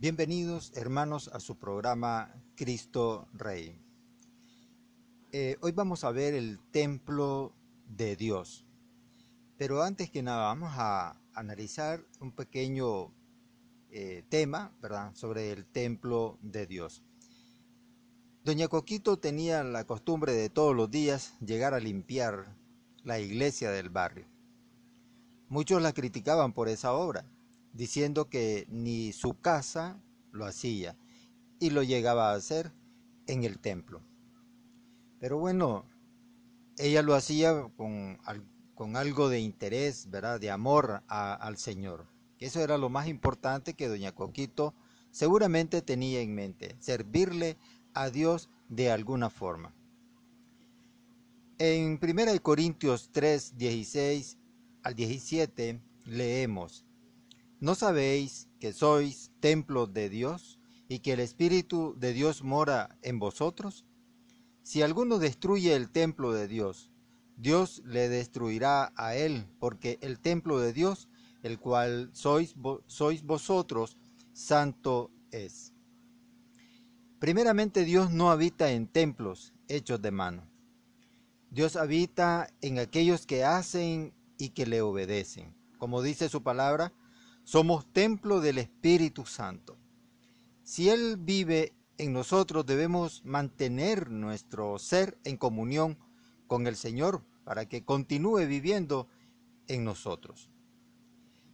Bienvenidos hermanos a su programa Cristo Rey. Eh, hoy vamos a ver el templo de Dios. Pero antes que nada vamos a analizar un pequeño eh, tema ¿verdad? sobre el templo de Dios. Doña Coquito tenía la costumbre de todos los días llegar a limpiar la iglesia del barrio. Muchos la criticaban por esa obra diciendo que ni su casa lo hacía y lo llegaba a hacer en el templo. Pero bueno, ella lo hacía con, con algo de interés, ¿verdad? De amor al Señor. Eso era lo más importante que doña Coquito seguramente tenía en mente, servirle a Dios de alguna forma. En 1 Corintios 3, 16 al 17 leemos, ¿No sabéis que sois templo de Dios y que el Espíritu de Dios mora en vosotros? Si alguno destruye el templo de Dios, Dios le destruirá a él, porque el templo de Dios, el cual sois, sois vosotros, santo es. Primeramente Dios no habita en templos hechos de mano. Dios habita en aquellos que hacen y que le obedecen. Como dice su palabra, somos templo del Espíritu Santo. Si Él vive en nosotros, debemos mantener nuestro ser en comunión con el Señor para que continúe viviendo en nosotros.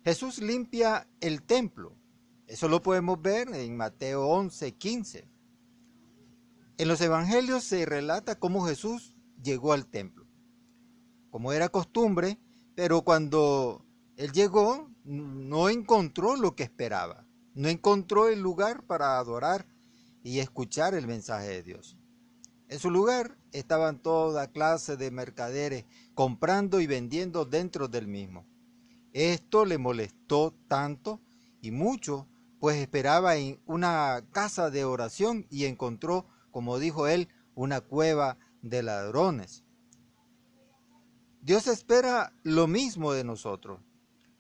Jesús limpia el templo. Eso lo podemos ver en Mateo 11, 15. En los evangelios se relata cómo Jesús llegó al templo. Como era costumbre, pero cuando él llegó, no encontró lo que esperaba, no encontró el lugar para adorar y escuchar el mensaje de Dios. En su lugar estaban toda clase de mercaderes comprando y vendiendo dentro del mismo. Esto le molestó tanto y mucho, pues esperaba en una casa de oración y encontró, como dijo él, una cueva de ladrones. Dios espera lo mismo de nosotros.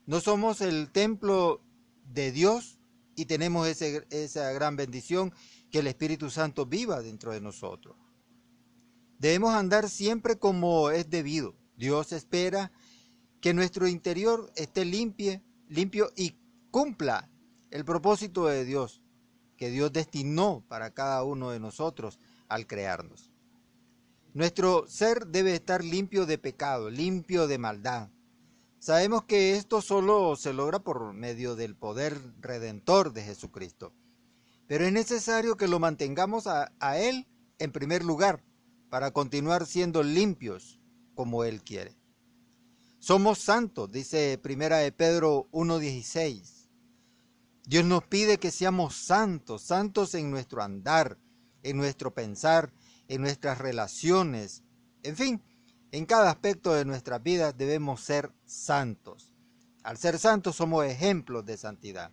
No somos el templo de Dios y tenemos esa gran bendición que el Espíritu Santo viva dentro de nosotros. Debemos andar siempre como es debido. Dios espera que nuestro interior esté limpio, limpio y cumpla el propósito de Dios que Dios destinó para cada uno de nosotros al crearnos. Nuestro ser debe estar limpio de pecado, limpio de maldad, Sabemos que esto solo se logra por medio del poder redentor de Jesucristo. Pero es necesario que lo mantengamos a, Él en primer lugar para continuar siendo limpios como Él quiere. Somos santos, dice Primera de Pedro 1.16. Dios nos pide que seamos santos, santos en nuestro andar, en nuestro pensar, en nuestras relaciones, en fin, en cada aspecto de nuestra vida debemos ser santos. Al ser santos somos ejemplos de santidad.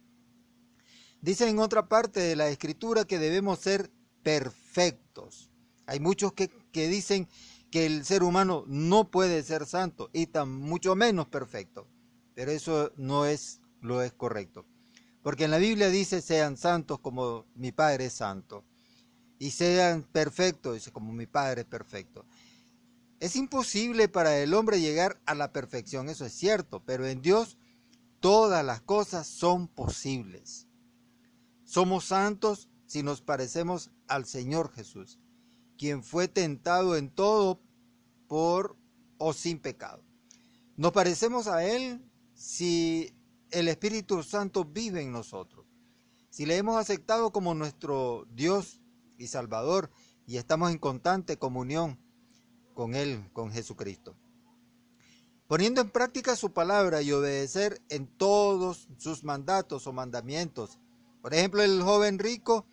Dice en otra parte de la escritura que debemos ser perfectos. Hay muchos que, dicen que el ser humano no puede ser santo y tan mucho menos perfecto. Pero eso no es lo es correcto. Porque en la Biblia dice sean santos como mi Padre es santo. Y sean perfectos, como mi Padre es perfecto. Es imposible para el hombre llegar a la perfección, eso es cierto, pero en Dios todas las cosas son posibles. Somos santos si nos parecemos al Señor Jesús, quien fue tentado en todo por o sin pecado. Nos parecemos a Él si el Espíritu Santo vive en nosotros. Si le hemos aceptado como nuestro Dios y Salvador y estamos en constante comunión con Él, con Jesucristo. Poniendo en práctica su palabra y obedecer en todos sus mandatos o mandamientos. Por ejemplo, el joven rico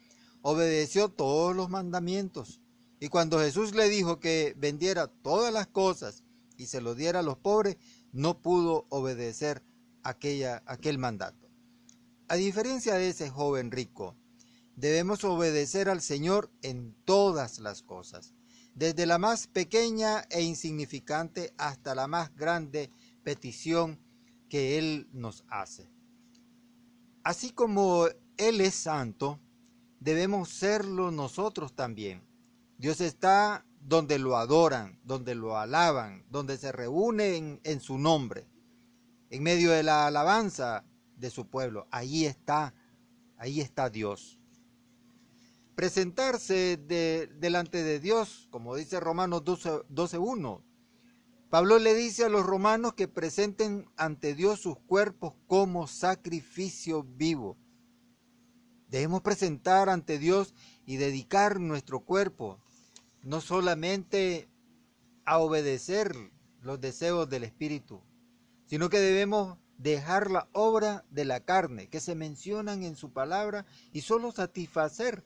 obedeció todos los mandamientos. Y cuando Jesús le dijo que vendiera todas las cosas y se lo diera a los pobres, no pudo obedecer aquella, aquel mandato. A diferencia de ese joven rico, debemos obedecer al Señor en todas las cosas desde la más pequeña e insignificante hasta la más grande petición que Él nos hace. Así como Él es santo, debemos serlo nosotros también. Dios está donde lo adoran, donde lo alaban, donde se reúnen en su nombre, en medio de la alabanza de su pueblo. Ahí está, ahí está Dios. Presentarse delante de Dios, como dice Romanos 12.1. 12, Pablo le dice a los romanos que presenten ante Dios sus cuerpos como sacrificio vivo. Debemos presentar ante Dios y dedicar nuestro cuerpo no solamente a obedecer los deseos del Espíritu, sino que debemos dejar la obra de la carne que se mencionan en su palabra y solo satisfacer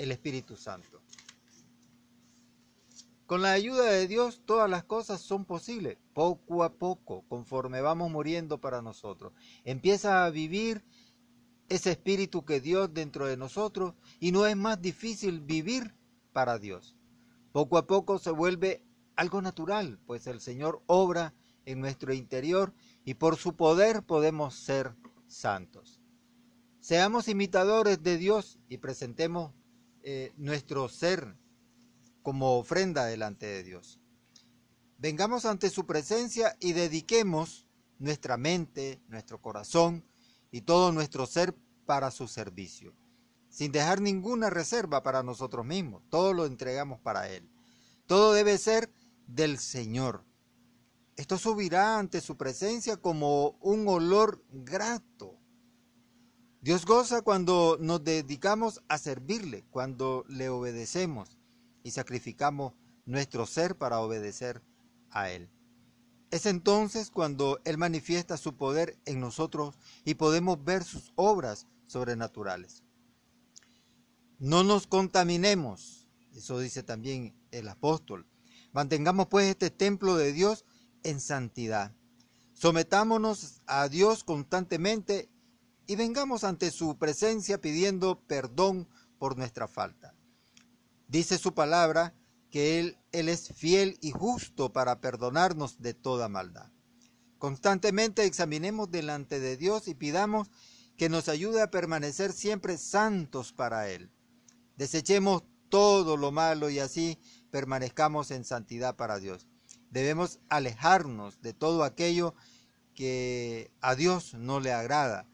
el Espíritu Santo. Con la ayuda de Dios todas las cosas son posibles, poco a poco, conforme vamos muriendo para nosotros. Empieza a vivir ese espíritu que Dios dentro de nosotros y no es más difícil vivir para Dios. Poco a poco se vuelve algo natural, pues el Señor obra en nuestro interior y por su poder podemos ser santos. Seamos imitadores de Dios y presentemos eh, nuestro ser como ofrenda delante de Dios. Vengamos ante su presencia y dediquemos nuestra mente, nuestro corazón y todo nuestro ser para su servicio sin dejar ninguna reserva para nosotros mismos. Todo lo entregamos para Él. Todo debe ser del Señor. Esto subirá ante su presencia como un olor grato. Dios goza cuando nos dedicamos a servirle, cuando le obedecemos y sacrificamos nuestro ser para obedecer a Él. Es entonces cuando Él manifiesta su poder en nosotros y podemos ver sus obras sobrenaturales. No nos contaminemos, eso dice también el apóstol. Mantengamos pues este templo de Dios en santidad. Sometámonos a Dios constantemente y vengamos ante su presencia pidiendo perdón por nuestra falta. Dice su palabra que Él, Él es fiel y justo para perdonarnos de toda maldad. Constantemente examinemos delante de Dios y pidamos que nos ayude a permanecer siempre santos para Él. Desechemos todo lo malo y así permanezcamos en santidad para Dios. Debemos alejarnos de todo aquello que a Dios no le agrada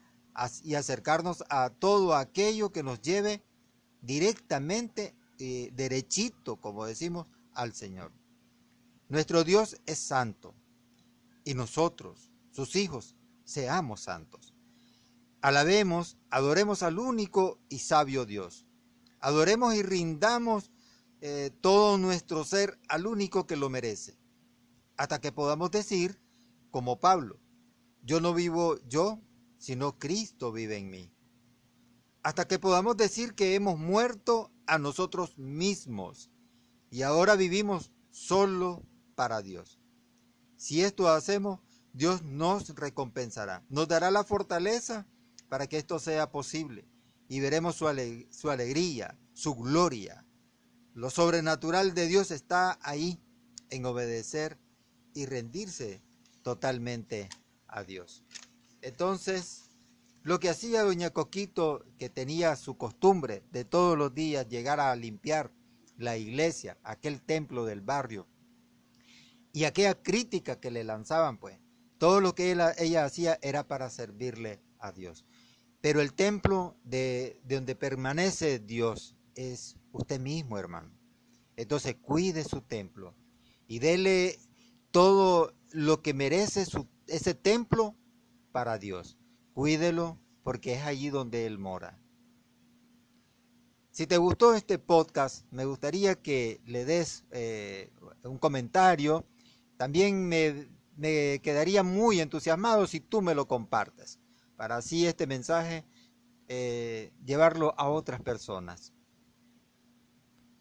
y acercarnos a todo aquello que nos lleve directamente, eh, derechito, como decimos, al Señor. Nuestro Dios es santo y nosotros, sus hijos, seamos santos. Alabemos, adoremos al único y sabio Dios Adoremos y rindamos eh, todo nuestro ser al único que lo merece, hasta que podamos decir, como Pablo, yo no vivo yo, sino Cristo vive en mí. Hasta que podamos decir que hemos muerto a nosotros mismos y ahora vivimos solo para Dios. Si esto hacemos, Dios nos recompensará, nos dará la fortaleza para que esto sea posible y veremos su, su alegría, su gloria. Lo sobrenatural de Dios está ahí en obedecer y rendirse totalmente a Dios. Entonces, lo que hacía doña Coquito, que tenía su costumbre de todos los días llegar a limpiar la iglesia, aquel templo del barrio, y aquella crítica que le lanzaban, pues, todo lo que ella hacía era para servirle a Dios. Pero el templo de, donde permanece Dios es usted mismo, hermano. Entonces cuide su templo y dele todo lo que merece ese templo para Dios. Cuídelo porque es allí donde Él mora. Si te gustó este podcast, me gustaría que le des eh, un comentario. También me, me quedaría muy entusiasmado si tú me lo compartes para así este mensaje eh, llevarlo a otras personas.